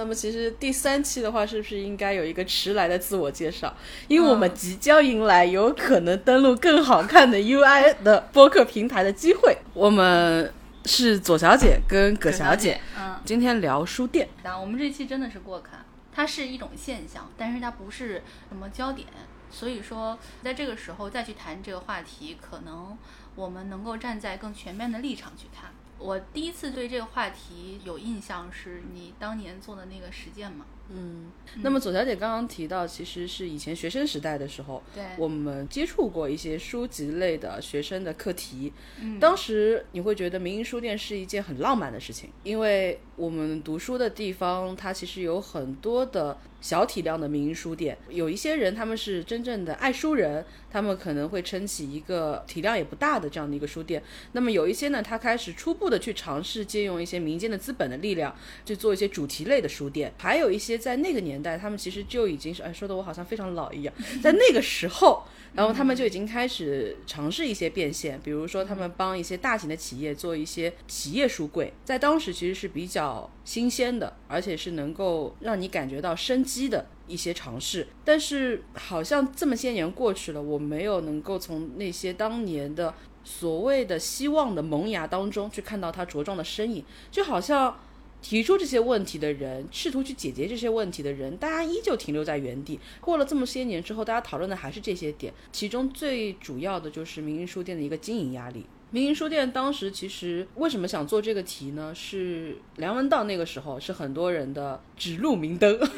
那么其实第三期的话，是不是应该有一个迟来的自我介绍？因为我们即将迎来有可能登录更好看的 UI 的播客平台的机会。我们是左小姐跟葛小姐，嗯，今天聊书店。那我们这期真的是过看，它是一种现象，但是它不是什么焦点。所以说，在这个时候再去谈这个话题，可能我们能够站在更全面的立场去看。我第一次对这个话题有印象，是你当年做的那个实践嘛？嗯，那么左小姐刚刚提到，其实是以前学生时代的时候，对，我们接触过一些书籍类的学生的课题。嗯，当时你会觉得民营书店是一件很浪漫的事情，因为我们读书的地方，它其实有很多的小体量的民营书店。有一些人他们是真正的爱书人，他们可能会撑起一个体量也不大的这样的一个书店。那么有一些呢，他开始初步的去尝试借用一些民间的资本的力量，去做一些主题类的书店。还有一些在那个年代，他们其实就已经是，哎，说的我好像非常老一样，在那个时候。然后他们就已经开始尝试一些变现，比如说他们帮一些大型的企业做一些企业书柜，在当时其实是比较新鲜的，而且是能够让你感觉到生机的一些尝试。但是好像这么些年过去了，我没有能够从那些当年的所谓的希望的萌芽当中去看到它茁壮的身影，就好像。提出这些问题的人，试图去解决这些问题的人，大家依旧停留在原地。过了这么些年之后，大家讨论的还是这些点，其中最主要的就是民营书店的一个经营压力。民营书店当时其实为什么想做这个题呢？是梁文道那个时候是很多人的指路明灯。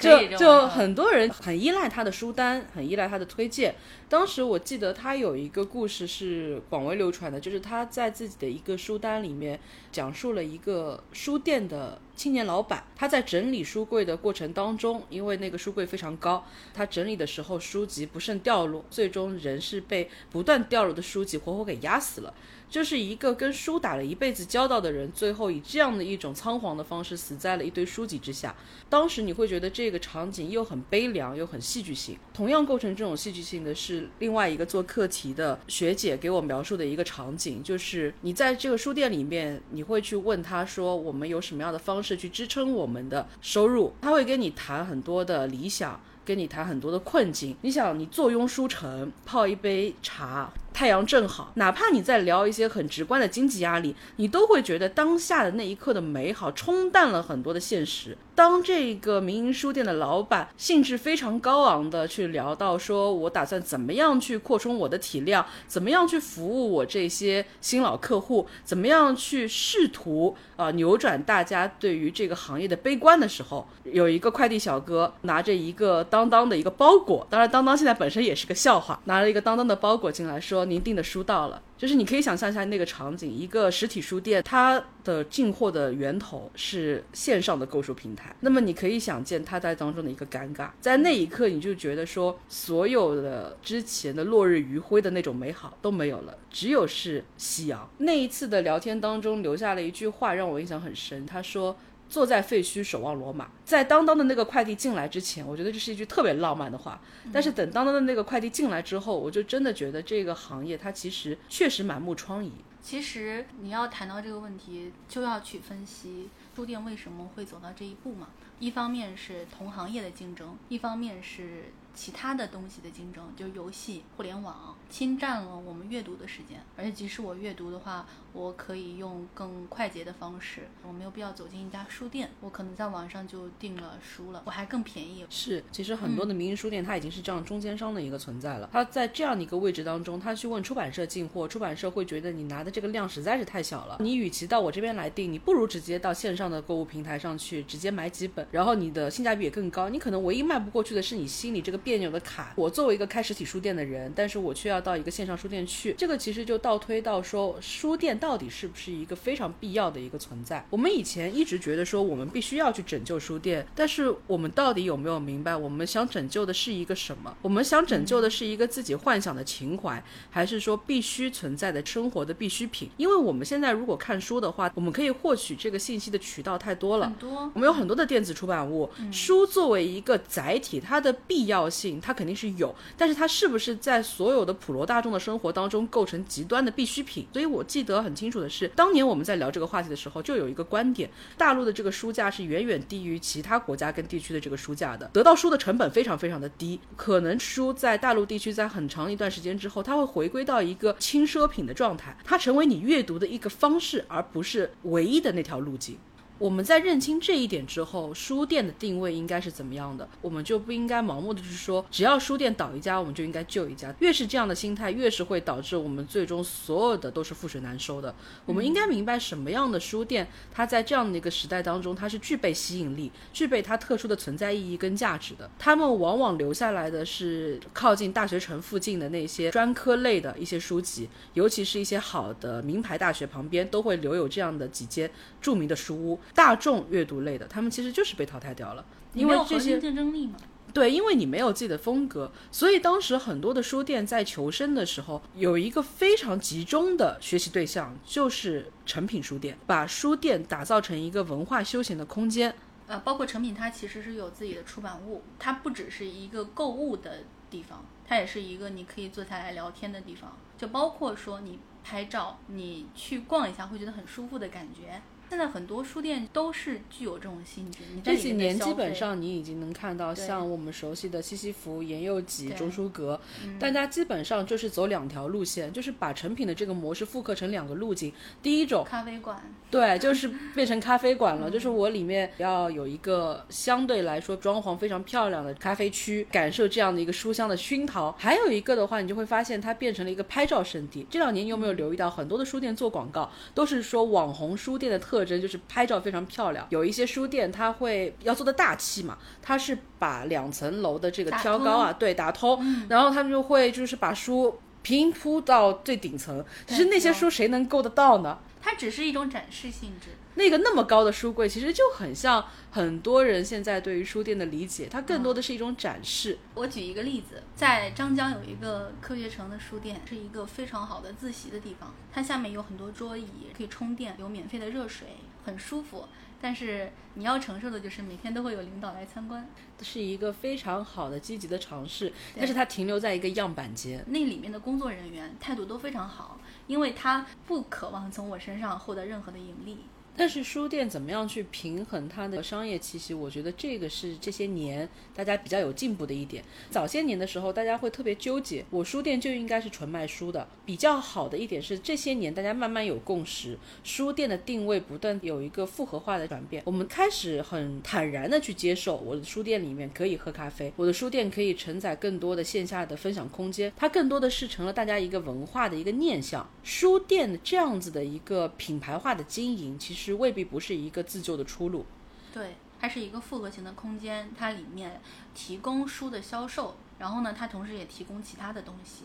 就就很多人很依赖他的书单，很依赖他的推荐。当时我记得他有一个故事是广为流传的，就是他在自己的一个书单里面讲述了一个书店的青年老板，他在整理书柜的过程当中，因为那个书柜非常高，他整理的时候书籍不慎掉落，最终人是被不断掉落的书籍活活给压死了。就是一个跟书打了一辈子交道的人，最后以这样的一种仓皇的方式死在了一堆书籍之下。当时你会觉得这个场景又很悲凉又很戏剧性。同样构成这种戏剧性的是另外一个做课题的学姐给我描述的一个场景，就是你在这个书店里面，你会去问他说我们有什么样的方式是去支撑我们的收入，他会跟你谈很多的理想，跟你谈很多的困境。你想，你坐拥书城，泡一杯茶。太阳正好，哪怕你在聊一些很直观的经济压力，你都会觉得当下的那一刻的美好冲淡了很多的现实。当这个民营书店的老板兴致非常高昂的去聊到说，我打算怎么样去扩充我的体量，怎么样去服务我这些新老客户，怎么样去试图啊扭转大家对于这个行业的悲观的时候，有一个快递小哥拿着一个当当的一个包裹，当然当当现在本身也是个笑话，拿了一个当当的包裹进来说。您订的书到了，就是你可以想象一下那个场景：一个实体书店，它的进货的源头是线上的购书平台。那么你可以想见它在当中的一个尴尬，在那一刻你就觉得说，所有的之前的落日余晖的那种美好都没有了，只有是夕阳。那一次的聊天当中留下了一句话让我印象很深，他说。坐在废墟守望罗马，在当当的那个快递进来之前，我觉得这是一句特别浪漫的话。但是等当当的那个快递进来之后，我就真的觉得这个行业它其实确实满目疮痍。其实你要谈到这个问题，就要去分析书店为什么会走到这一步嘛。一方面是同行业的竞争，一方面是。其他的东西的竞争，就是游戏、互联网侵占了我们阅读的时间。而且，即使我阅读的话，我可以用更快捷的方式，我没有必要走进一家书店，我可能在网上就订了书了，我还更便宜。是，其实很多的民营书店，它已经是这样中间商的一个存在了。它在这样的一个位置当中，他去问出版社进货，出版社会觉得你拿的这个量实在是太小了，你与其到我这边来订，你不如直接到线上的购物平台上去直接买几本，然后你的性价比也更高。你可能唯一迈不过去的是你心里这个。别扭的卡，我作为一个开实体书店的人，但是我却要到一个线上书店去，这个其实就倒推到说，书店到底是不是一个非常必要的一个存在？我们以前一直觉得说，我们必须要去拯救书店，但是我们到底有没有明白，我们想拯救的是一个什么？我们想拯救的是一个自己幻想的情怀，还是说必须存在的生活的必需品？因为我们现在如果看书的话，我们可以获取这个信息的渠道太多了，很多，我们有很多的电子出版物，书作为一个载体，它的必要性。性，它肯定是有，但是它是不是在所有的普罗大众的生活当中构成极端的必需品？所以我记得很清楚的是，当年我们在聊这个话题的时候，就有一个观点：大陆的这个书价是远远低于其他国家跟地区的这个书价的，得到书的成本非常非常的低，可能书在大陆地区在很长一段时间之后，它会回归到一个轻奢品的状态，它成为你阅读的一个方式，而不是唯一的那条路径。我们在认清这一点之后，书店的定位应该是怎么样的？我们就不应该盲目的去说，只要书店倒一家，我们就应该救一家。越是这样的心态，越是会导致我们最终所有的都是覆水难收的。我们应该明白什么样的书店，它在这样的一个时代当中，它是具备吸引力、具备它特殊的存在意义跟价值的。他们往往留下来的是靠近大学城附近的那些专科类的一些书籍，尤其是一些好的名牌大学旁边都会留有这样的几间著名的书屋。大众阅读类的，他们其实就是被淘汰掉了，因为这些竞争力嘛。对，因为你没有自己的风格，所以当时很多的书店在求生的时候，有一个非常集中的学习对象，就是成品书店，把书店打造成一个文化休闲的空间。呃，包括成品，它其实是有自己的出版物，它不只是一个购物的地方，它也是一个你可以坐下来聊天的地方，就包括说你拍照，你去逛一下会觉得很舒服的感觉。现在很多书店都是具有这种性质。你这几年基本上你已经能看到，像我们熟悉的西西弗、言佑吉、钟书阁，大家基本上就是走两条路线，就是把成品的这个模式复刻成两个路径。第一种，咖啡馆，对，就是变成咖啡馆了，就是我里面要有一个相对来说装潢非常漂亮的咖啡区，感受这样的一个书香的熏陶。还有一个的话，你就会发现它变成了一个拍照圣地。这两年你有没有留意到，很多的书店做广告都是说网红书店的特。特征就是拍照非常漂亮，有一些书店它会要做的大气嘛，它是把两层楼的这个挑高啊，对，打通，然后他们就会就是把书平铺到最顶层，其实那些书谁能够得到呢？它只是一种展示性质。那个那么高的书柜，其实就很像很多人现在对于书店的理解，它更多的是一种展示。我举一个例子，在张江有一个科学城的书店，是一个非常好的自习的地方。它下面有很多桌椅，可以充电，有免费的热水，很舒服。但是你要承受的就是每天都会有领导来参观，是一个非常好的积极的尝试。但是它停留在一个样板间，那里面的工作人员态度都非常好，因为他不渴望从我身上获得任何的盈利。但是书店怎么样去平衡它的商业气息？我觉得这个是这些年大家比较有进步的一点。早些年的时候，大家会特别纠结，我书店就应该是纯卖书的。比较好的一点是，这些年大家慢慢有共识，书店的定位不断有一个复合化的转变。我们开始很坦然的去接受，我的书店里面可以喝咖啡，我的书店可以承载更多的线下的分享空间。它更多的是成了大家一个文化的一个念想。书店这样子的一个品牌化的经营，其实。是未必不是一个自救的出路，对，它是一个复合型的空间，它里面提供书的销售，然后呢，它同时也提供其他的东西，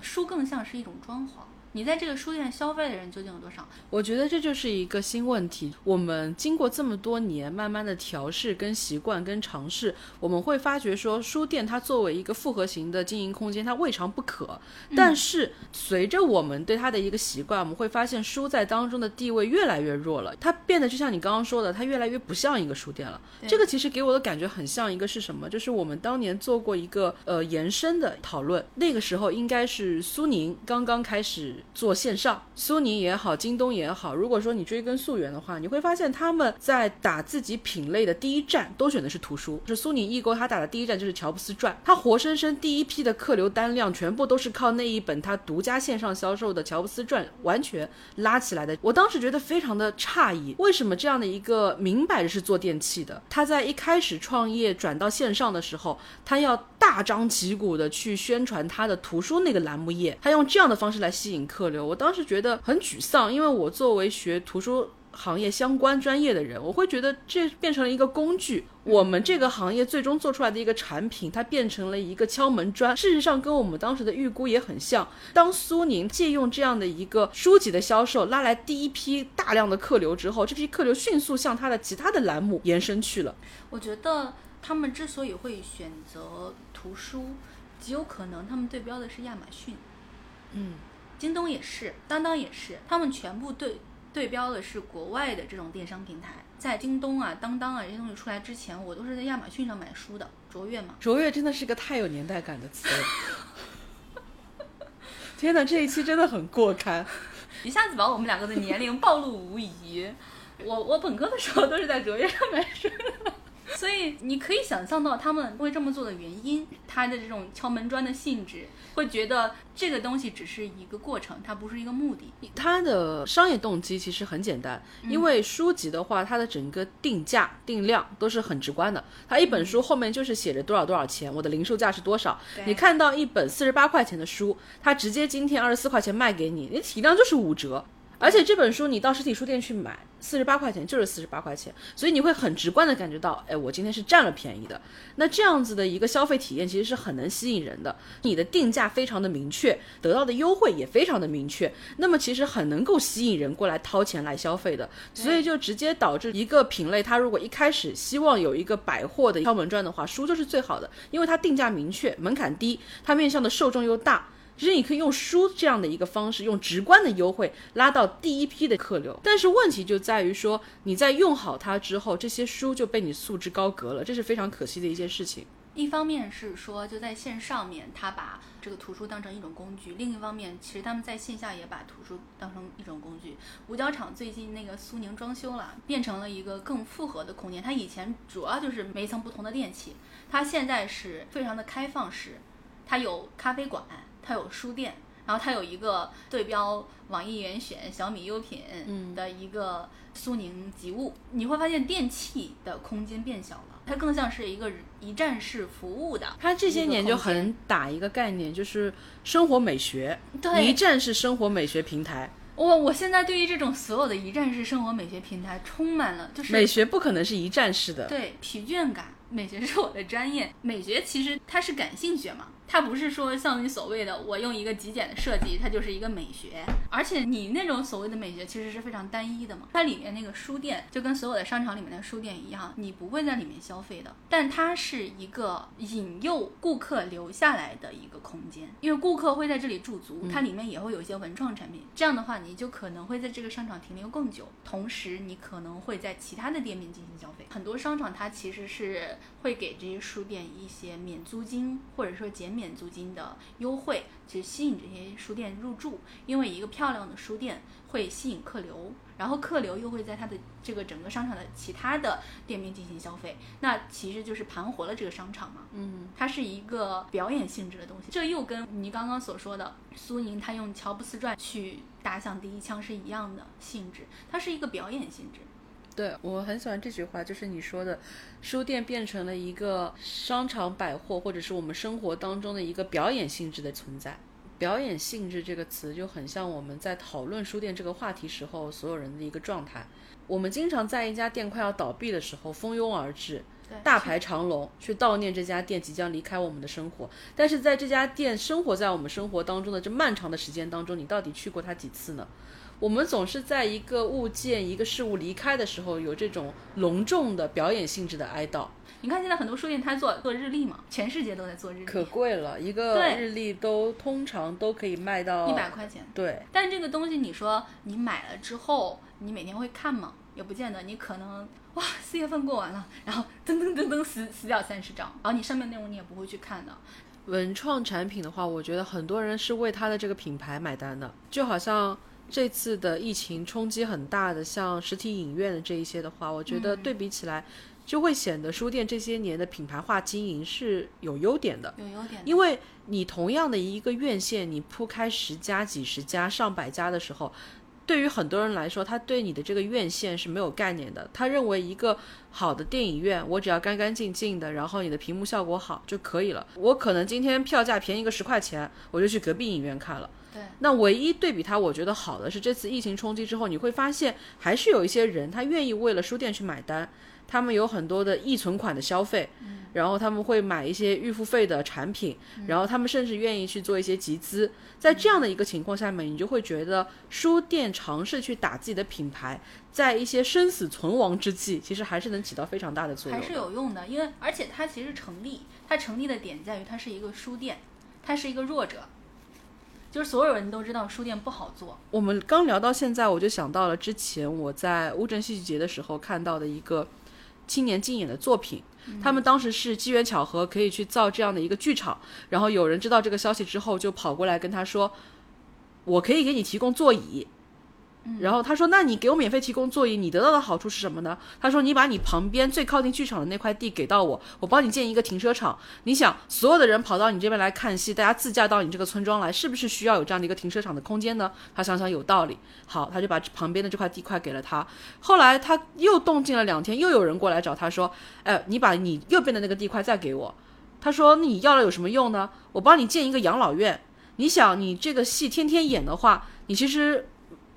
书更像是一种装潢。你在这个书店消费的人究竟有多少？我觉得这就是一个新问题。我们经过这么多年慢慢的调试、跟习惯、跟尝试，我们会发觉说，书店它作为一个复合型的经营空间，它未尝不可。但是随着我们对它的一个习惯，我们会发现书在当中的地位越来越弱了。它变得就像你刚刚说的，它越来越不像一个书店了。这个其实给我的感觉很像一个是什么？就是我们当年做过一个呃延伸的讨论，那个时候应该是苏宁刚刚开始。做线上，苏宁也好，京东也好，如果说你追根溯源的话，你会发现他们在打自己品类的第一站都选的是图书。是苏宁易购，他打的第一站就是《乔布斯传》，他活生生第一批的客流单量全部都是靠那一本他独家线上销售的《乔布斯传》完全拉起来的。我当时觉得非常的诧异，为什么这样的一个明摆着是做电器的，他在一开始创业转到线上的时候，他要大张旗鼓的去宣传他的图书那个栏目页，他用这样的方式来吸引。客流，我当时觉得很沮丧，因为我作为学图书行业相关专业的人，我会觉得这变成了一个工具。我们这个行业最终做出来的一个产品，它变成了一个敲门砖。事实上，跟我们当时的预估也很像。当苏宁借用这样的一个书籍的销售，拉来第一批大量的客流之后，这批客流迅速向它的其他的栏目延伸去了。我觉得他们之所以会选择图书，极有可能他们对标的是亚马逊。嗯。京东也是，当当也是，他们全部对对标的是国外的这种电商平台。在京东啊、当当啊这些东西出来之前，我都是在亚马逊上买书的。卓越嘛，卓越真的是个太有年代感的词了。天哪，这一期真的很过刊，一下子把我们两个的年龄暴露无遗。我我本科的时候都是在卓越上买书的。所以你可以想象到他们会这么做的原因，他的这种敲门砖的性质，会觉得这个东西只是一个过程，它不是一个目的。它的商业动机其实很简单，因为书籍的话，它的整个定价定量都是很直观的。它一本书后面就是写着多少多少钱，我的零售价是多少。你看到一本四十八块钱的书，它直接今天二十四块钱卖给你，你体量就是五折。而且这本书你到实体书店去买，四十八块钱就是四十八块钱，所以你会很直观的感觉到，哎，我今天是占了便宜的。那这样子的一个消费体验其实是很能吸引人的。你的定价非常的明确，得到的优惠也非常的明确，那么其实很能够吸引人过来掏钱来消费的。所以就直接导致一个品类，它如果一开始希望有一个百货的敲门砖的话，书就是最好的，因为它定价明确，门槛低，它面向的受众又大。其实你可以用书这样的一个方式，用直观的优惠拉到第一批的客流，但是问题就在于说，你在用好它之后，这些书就被你束之高阁了，这是非常可惜的一件事情。一方面是说，就在线上面，他把这个图书当成一种工具；另一方面，其实他们在线下也把图书当成一种工具。五角场最近那个苏宁装修了，变成了一个更复合的空间。它以前主要就是每一层不同的电器，它现在是非常的开放式，它有咖啡馆。它有书店，然后它有一个对标网易严选、小米优品的一个苏宁集物。你会发现电器的空间变小了，它更像是一个一站式服务的。它这些年就很打一个概念，就是生活美学，一站式生活美学平台。我我现在对于这种所有的一站式生活美学平台充满了，就是美学不可能是一站式的，对疲倦感。美学是我的专业，美学其实它是感性学嘛。它不是说像你所谓的我用一个极简的设计，它就是一个美学。而且你那种所谓的美学其实是非常单一的嘛。它里面那个书店就跟所有的商场里面的书店一样，你不会在里面消费的。但它是一个引诱顾客留下来的一个空间，因为顾客会在这里驻足，它里面也会有一些文创产品。这样的话，你就可能会在这个商场停留更久，同时你可能会在其他的店面进行消费。很多商场它其实是会给这些书店一些免租金或者说减。免租金的优惠，去吸引这些书店入驻，因为一个漂亮的书店会吸引客流，然后客流又会在它的这个整个商场的其他的店面进行消费，那其实就是盘活了这个商场嘛。嗯，它是一个表演性质的东西，这又跟你刚刚所说的苏宁他用乔布斯传去打响第一枪是一样的性质，它是一个表演性质。对我很喜欢这句话，就是你说的，书店变成了一个商场百货，或者是我们生活当中的一个表演性质的存在。表演性质这个词就很像我们在讨论书店这个话题时候所有人的一个状态。我们经常在一家店快要倒闭的时候蜂拥而至，大排长龙去悼念这家店即将离开我们的生活。但是在这家店生活在我们生活当中的这漫长的时间当中，你到底去过它几次呢？我们总是在一个物件、一个事物离开的时候，有这种隆重的表演性质的哀悼。你看，现在很多书店它做做日历嘛，全世界都在做日历，可贵了，一个日历都通常都可以卖到一百块钱。对，但这个东西你说你买了之后，你每天会看吗？也不见得。你可能哇，四月份过完了，然后噔噔噔噔死死掉三十张，然后你上面内容你也不会去看的。文创产品的话，我觉得很多人是为它的这个品牌买单的，就好像。这次的疫情冲击很大的，像实体影院的这一些的话，我觉得对比起来，就会显得书店这些年的品牌化经营是有优点的。有优点，因为你同样的一个院线，你铺开十家、几十家、上百家的时候，对于很多人来说，他对你的这个院线是没有概念的。他认为一个好的电影院，我只要干干净净的，然后你的屏幕效果好就可以了。我可能今天票价便宜个十块钱，我就去隔壁影院看了。那唯一对比它，我觉得好的是这次疫情冲击之后，你会发现还是有一些人他愿意为了书店去买单，他们有很多的易存款的消费，然后他们会买一些预付费的产品，然后他们甚至愿意去做一些集资。在这样的一个情况下面，你就会觉得书店尝试去打自己的品牌，在一些生死存亡之际，其实还是能起到非常大的作用，还是有用的。因为而且它其实成立，它成立的点在于它是一个书店，它是一个弱者。就是所有人都知道书店不好做。我们刚聊到现在，我就想到了之前我在乌镇戏剧节的时候看到的一个青年竞演的作品。他们当时是机缘巧合可以去造这样的一个剧场，然后有人知道这个消息之后，就跑过来跟他说：“我可以给你提供座椅。”然后他说：“那你给我免费提供座椅，你得到的好处是什么呢？”他说：“你把你旁边最靠近剧场的那块地给到我，我帮你建一个停车场。你想，所有的人跑到你这边来看戏，大家自驾到你这个村庄来，是不是需要有这样的一个停车场的空间呢？”他想想有道理，好，他就把旁边的这块地块给了他。后来他又动静了两天，又有人过来找他说：“哎，你把你右边的那个地块再给我。”他说：“那你要了有什么用呢？我帮你建一个养老院。你想，你这个戏天天演的话，你其实。”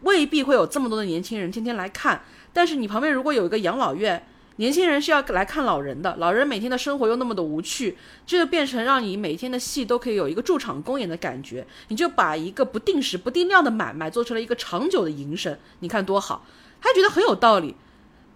未必会有这么多的年轻人天天来看，但是你旁边如果有一个养老院，年轻人是要来看老人的，老人每天的生活又那么的无趣，这就变成让你每天的戏都可以有一个驻场公演的感觉，你就把一个不定时、不定量的买卖做成了一个长久的营生，你看多好，他觉得很有道理。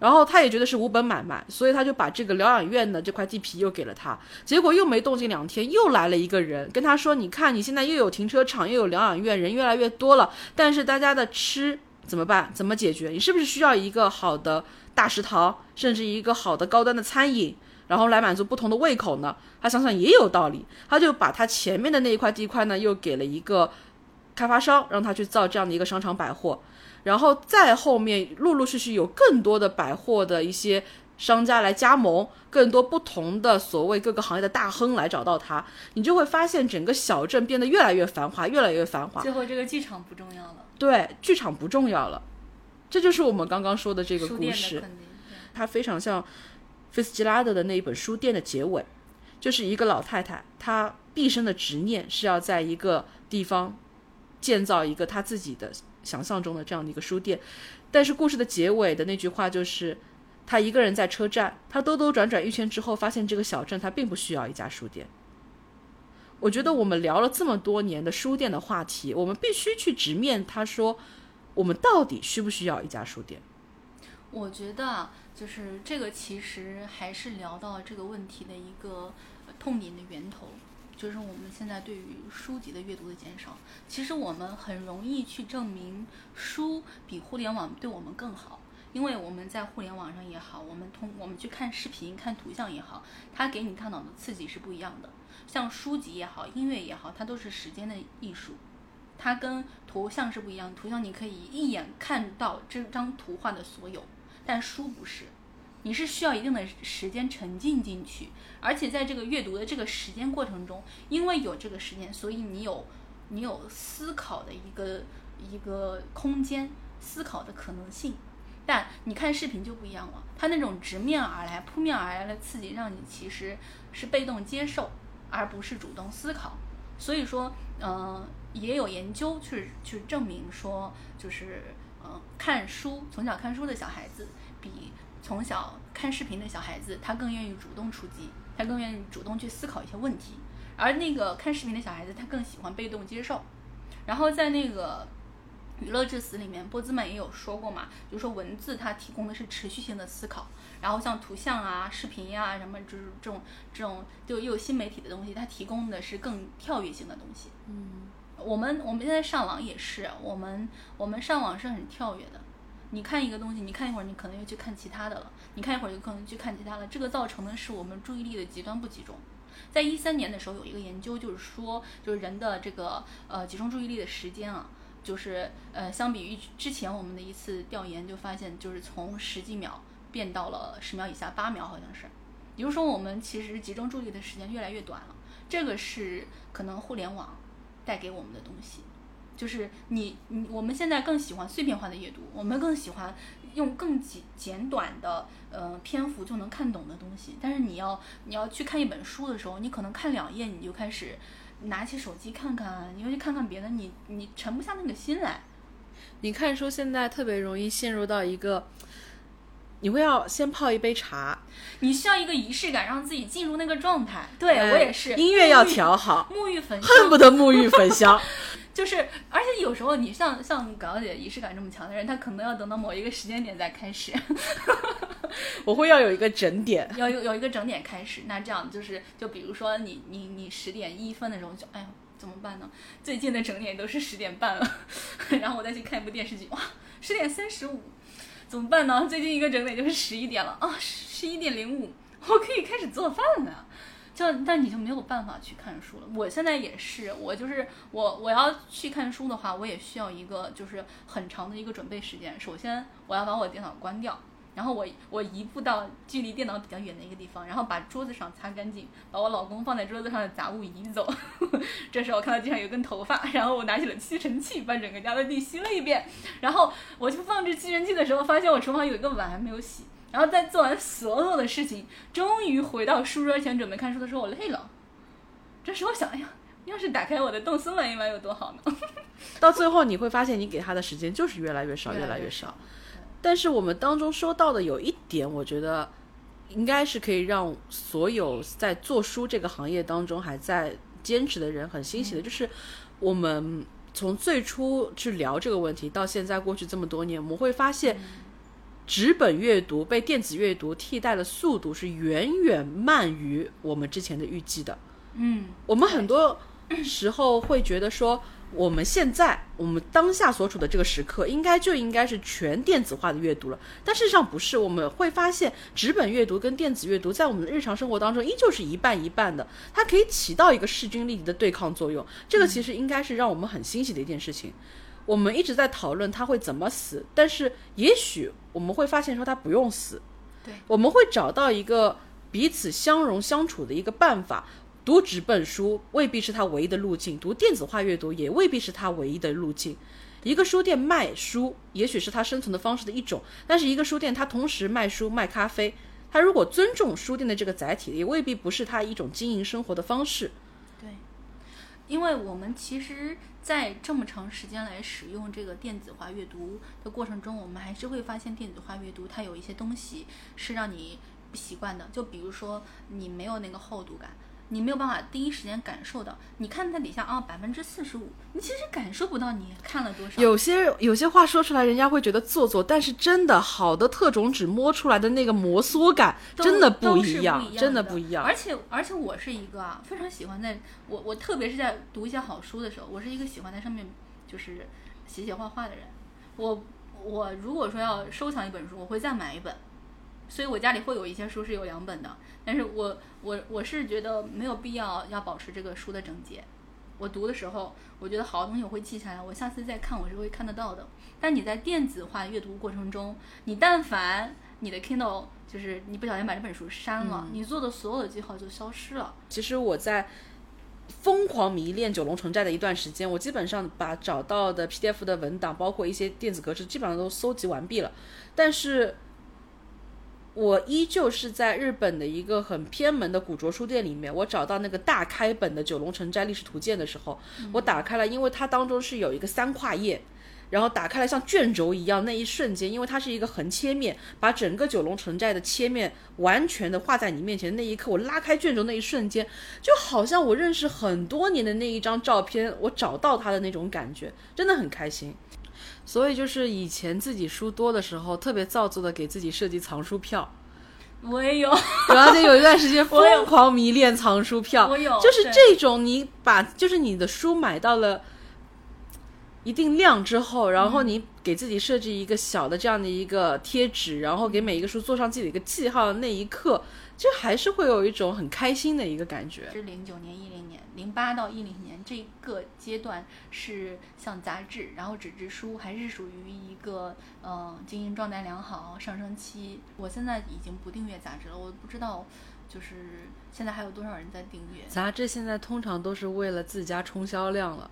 然后他也觉得是无本买卖，所以他就把这个疗养院的这块地皮又给了他。结果又没动静两天，又来了一个人跟他说：“你看，你现在又有停车场，又有疗养院，人越来越多了，但是大家的吃怎么办？怎么解决？你是不是需要一个好的大食堂，甚至一个好的高端的餐饮，然后来满足不同的胃口呢？”他想想也有道理，他就把他前面的那一块地块呢，又给了一个开发商，让他去造这样的一个商场百货。然后再后面，陆陆续续有更多的百货的一些商家来加盟，更多不同的所谓各个行业的大亨来找到他，你就会发现整个小镇变得越来越繁华，越来越繁华。最后，这个剧场不重要了。对，剧场不重要了，这就是我们刚刚说的这个故事。它非常像菲斯吉拉德的那一本书店的结尾，就是一个老太太，她毕生的执念是要在一个地方建造一个她自己的。想象中的这样的一个书店，但是故事的结尾的那句话就是，他一个人在车站，他兜兜转转一圈之后，发现这个小镇他并不需要一家书店。我觉得我们聊了这么多年的书店的话题，我们必须去直面他说，我们到底需不需要一家书店？我觉得啊就是这个，其实还是聊到这个问题的一个痛点的源头。就是我们现在对于书籍的阅读的减少，其实我们很容易去证明书比互联网对我们更好，因为我们在互联网上也好，我们通我们去看视频、看图像也好，它给你大脑的刺激是不一样的。像书籍也好，音乐也好，它都是时间的艺术，它跟图像是不一样。图像你可以一眼看到这张图画的所有，但书不是。你是需要一定的时间沉浸进去，而且在这个阅读的这个时间过程中，因为有这个时间，所以你有你有思考的一个一个空间，思考的可能性。但你看视频就不一样了，它那种直面而来、扑面而来的刺激，让你其实是被动接受，而不是主动思考。所以说，嗯，也有研究去去证明说，就是嗯，看书从小看书的小孩子比。从小看视频的小孩子，他更愿意主动出击，他更愿意主动去思考一些问题，而那个看视频的小孩子，他更喜欢被动接受。然后在那个《娱乐至死》里面，波兹曼也有说过嘛，就说文字它提供的是持续性的思考，然后像图像啊、视频呀什么，就是这种这种就又有新媒体的东西，它提供的是更跳跃性的东西。嗯，我们我们现在上网也是，我们我们上网是很跳跃的。你看一个东西，你看一会儿，你可能又去看其他的了。你看一会儿，就可能去看其他了。这个造成的是我们注意力的极端不集中。在一三年的时候，有一个研究，就是说，就是人的这个呃集中注意力的时间啊，就是呃相比于之前我们的一次调研，就发现就是从十几秒变到了十秒以下，八秒好像是。也就是说，我们其实集中注意力的时间越来越短了。这个是可能互联网带给我们的东西。就是你你我们现在更喜欢碎片化的阅读，我们更喜欢用更简简短的呃篇幅就能看懂的东西。但是你要你要去看一本书的时候，你可能看两页你就开始拿起手机看看，你又去看看别的，你你沉不下那个心来。你看书现在特别容易陷入到一个，你会要先泡一杯茶，你需要一个仪式感，让自己进入那个状态。对我也是，音乐要调好，沐浴焚香，恨不得沐浴焚香。就是，而且有时候你像像港姐仪式感这么强的人，他可能要等到某一个时间点再开始。我会要有一个整点，要有有一个整点开始。那这样就是，就比如说你你你十点一分的时候就，哎呀，怎么办呢？最近的整点都是十点半了，然后我再去看一部电视剧，哇，十点三十五，怎么办呢？最近一个整点就是十一点了啊，十一点零五，我可以开始做饭了。就但你就没有办法去看书了。我现在也是，我就是我我要去看书的话，我也需要一个就是很长的一个准备时间。首先我要把我电脑关掉，然后我我移步到距离电脑比较远的一个地方，然后把桌子上擦干净，把我老公放在桌子上的杂物移走。这时候我看到地上有根头发，然后我拿起了吸尘器，把整个家的地吸了一遍。然后我去放置吸尘器的时候，发现我厨房有一个碗还没有洗。然后在做完所有的事情，终于回到书桌前准备看书的时候，我累了。这时我想，哎呀，要是打开我的动森玩一玩有多好呢？到最后你会发现，你给他的时间就是越来越少，越来越少。但是我们当中说到的有一点，我觉得应该是可以让所有在做书这个行业当中还在坚持的人很欣喜的，就是我们从最初去聊这个问题到现在过去这么多年，我们会发现。纸本阅读被电子阅读替代的速度是远远慢于我们之前的预计的。嗯，我们很多时候会觉得说，我们现在我们当下所处的这个时刻，应该就应该是全电子化的阅读了。但事实上不是，我们会发现纸本阅读跟电子阅读在我们的日常生活当中依旧是一半一半的，它可以起到一个势均力敌的对抗作用。这个其实应该是让我们很欣喜的一件事情。我们一直在讨论他会怎么死，但是也许我们会发现说他不用死，对，我们会找到一个彼此相融相处的一个办法。读纸本书未必是他唯一的路径，读电子化阅读也未必是他唯一的路径。一个书店卖书，也许是他生存的方式的一种，但是一个书店它同时卖书卖咖啡，它如果尊重书店的这个载体，也未必不是它一种经营生活的方式。对，因为我们其实。在这么长时间来使用这个电子化阅读的过程中，我们还是会发现电子化阅读它有一些东西是让你不习惯的，就比如说你没有那个厚度感。你没有办法第一时间感受到，你看它底下啊，百分之四十五，你其实感受不到你看了多少。有些有些话说出来，人家会觉得做作，但是真的好的特种纸摸出来的那个摩挲感，真的不一样，真的不一样。而且而且我是一个啊，非常喜欢在，我我特别是在读一些好书的时候，我是一个喜欢在上面就是写写画画的人。我我如果说要收藏一本书，我会再买一本。所以我家里会有一些书是有两本的，但是我我我是觉得没有必要要保持这个书的整洁。我读的时候，我觉得好的东西我会记下来，我下次再看我是会看得到的。但你在电子化阅读过程中，你但凡你的 Kindle 就是你不小心把这本书删了，你做的所有的记号就消失了。其实我在疯狂迷恋九龙城寨的一段时间，我基本上把找到的 PDF 的文档，包括一些电子格式，基本上都搜集完毕了，但是。我依旧是在日本的一个很偏门的古着书店里面，我找到那个大开本的《九龙城寨历史图鉴》的时候，我打开了，因为它当中是有一个三跨页，然后打开了像卷轴一样，那一瞬间，因为它是一个横切面，把整个九龙城寨的切面完全的画在你面前，那一刻，我拉开卷轴那一瞬间，就好像我认识很多年的那一张照片，我找到它的那种感觉，真的很开心。所以就是以前自己书多的时候，特别造作的给自己设计藏书票。我也有，而且有一段时间 疯狂迷恋藏书票。我有，就是这种你把就是你的书买到了一定量之后，然后你给自己设置一个小的这样的一个贴纸，然后给每一个书做上自己的一个记号，那一刻就还是会有一种很开心的一个感觉。是零九年、一零年、零八到一零年。这个阶段是像杂志，然后纸质书还是属于一个呃经营状态良好、上升期。我现在已经不订阅杂志了，我不知道就是现在还有多少人在订阅杂志。现在通常都是为了自家冲销量了。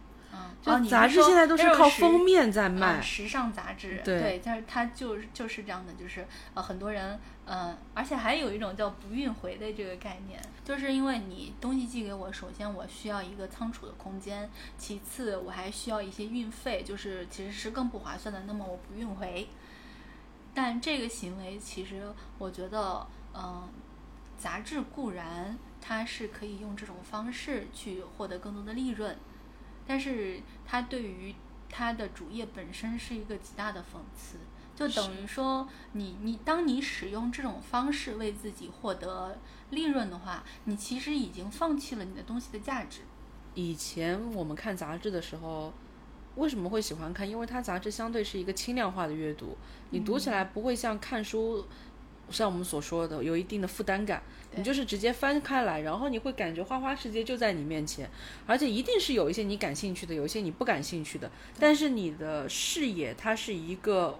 就杂志现在都是靠封面在卖，时尚杂志，对，但是它就是就是这样的，就是呃很多人，嗯，而且还有一种叫不运回的这个概念，就是因为你东西寄给我，首先我需要一个仓储的空间，其次我还需要一些运费，就是其实是更不划算的，那么我不运回，但这个行为其实我觉得，嗯，杂志固然它是可以用这种方式去获得更多的利润。但是它对于它的主业本身是一个极大的讽刺，就等于说你你当你使用这种方式为自己获得利润的话，你其实已经放弃了你的东西的价值。以前我们看杂志的时候，为什么会喜欢看？因为它杂志相对是一个轻量化的阅读，你读起来不会像看书，像我们所说的有一定的负担感。你就是直接翻开来，然后你会感觉花花世界就在你面前，而且一定是有一些你感兴趣的，有一些你不感兴趣的。但是你的视野它是一个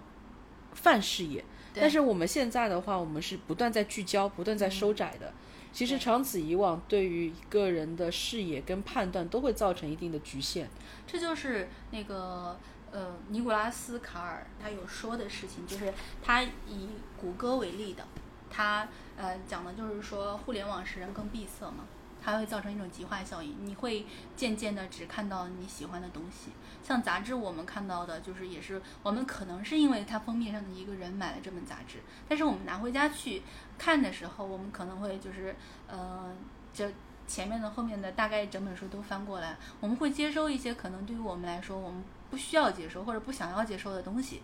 泛视野，但是我们现在的话，我们是不断在聚焦，不断在收窄的。其实长此以往，对于一个人的视野跟判断都会造成一定的局限。这就是那个呃，尼古拉斯卡尔他有说的事情，就是他以谷歌为例的。他呃讲的就是说，互联网使人更闭塞嘛，它会造成一种极化效应，你会渐渐的只看到你喜欢的东西。像杂志，我们看到的就是也是我们可能是因为它封面上的一个人买了这本杂志，但是我们拿回家去看的时候，我们可能会就是呃，就前面的、后面的大概整本书都翻过来，我们会接收一些可能对于我们来说我们不需要接收或者不想要接收的东西。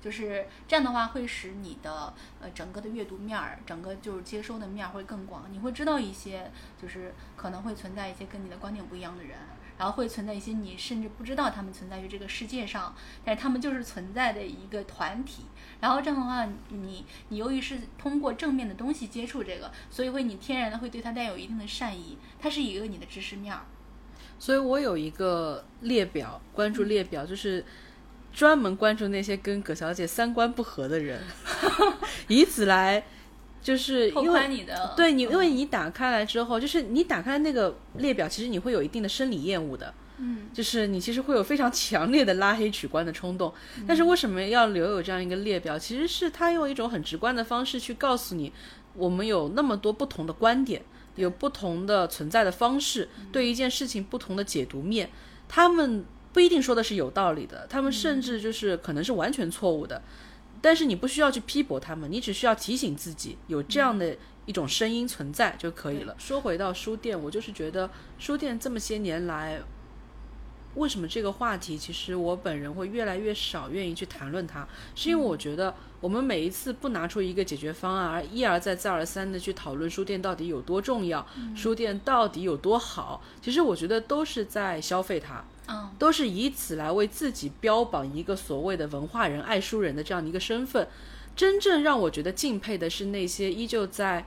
就是这样的话，会使你的呃整个的阅读面儿，整个就是接收的面儿会更广。你会知道一些，就是可能会存在一些跟你的观点不一样的人，然后会存在一些你甚至不知道他们存在于这个世界上，但是他们就是存在的一个团体。然后这样的话，你你由于是通过正面的东西接触这个，所以会你天然的会对它带有一定的善意。它是一个你的知识面儿。所以我有一个列表，关注列表就是。专门关注那些跟葛小姐三观不合的人，以此来就是因为你的对你，因为你打开来之后，就是你打开那个列表，其实你会有一定的生理厌恶的，嗯，就是你其实会有非常强烈的拉黑取关的冲动。但是为什么要留有这样一个列表？其实是他用一种很直观的方式去告诉你，我们有那么多不同的观点，有不同的存在的方式，对一件事情不同的解读面，他们。不一定说的是有道理的，他们甚至就是可能是完全错误的，但是你不需要去批驳他们，你只需要提醒自己有这样的一种声音存在就可以了。说回到书店，我就是觉得书店这么些年来，为什么这个话题其实我本人会越来越少愿意去谈论它，是因为我觉得我们每一次不拿出一个解决方案，而一而再再而三的去讨论书店到底有多重要，书店到底有多好，其实我觉得都是在消费它。都是以此来为自己标榜一个所谓的文化人、爱书人的这样的一个身份。真正让我觉得敬佩的是那些依旧在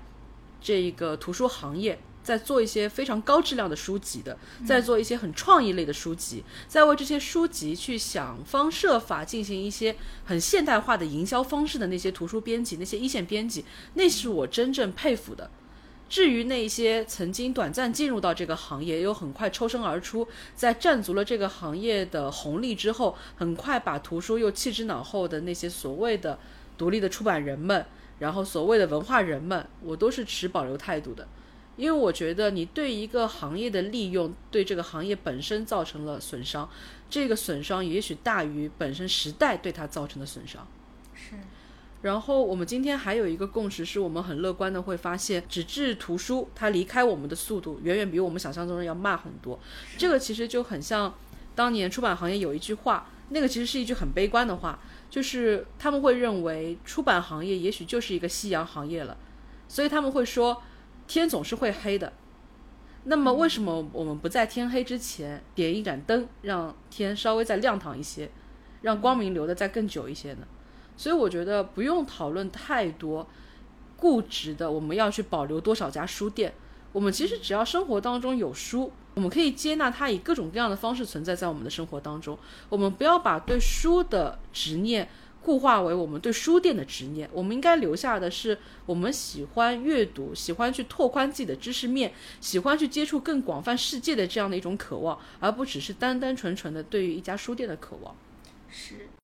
这个图书行业在做一些非常高质量的书籍的，在做一些很创意类的书籍，在为这些书籍去想方设法进行一些很现代化的营销方式的那些图书编辑、那些一线编辑，那是我真正佩服的。至于那些曾经短暂进入到这个行业，又很快抽身而出，在占足了这个行业的红利之后，很快把图书又弃之脑后的那些所谓的独立的出版人们，然后所谓的文化人们，我都是持保留态度的，因为我觉得你对一个行业的利用，对这个行业本身造成了损伤，这个损伤也许大于本身时代对它造成的损伤。是。然后我们今天还有一个共识，是我们很乐观的会发现，纸质图书它离开我们的速度远远比我们想象中的要慢很多。这个其实就很像当年出版行业有一句话，那个其实是一句很悲观的话，就是他们会认为出版行业也许就是一个夕阳行业了，所以他们会说天总是会黑的。那么为什么我们不在天黑之前点一盏灯，让天稍微再亮堂一些，让光明留的再更久一些呢？所以我觉得不用讨论太多固执的，我们要去保留多少家书店。我们其实只要生活当中有书，我们可以接纳它以各种各样的方式存在在我们的生活当中。我们不要把对书的执念固化为我们对书店的执念。我们应该留下的是我们喜欢阅读、喜欢去拓宽自己的知识面、喜欢去接触更广泛世界的这样的一种渴望，而不只是单单纯纯的对于一家书店的渴望。是。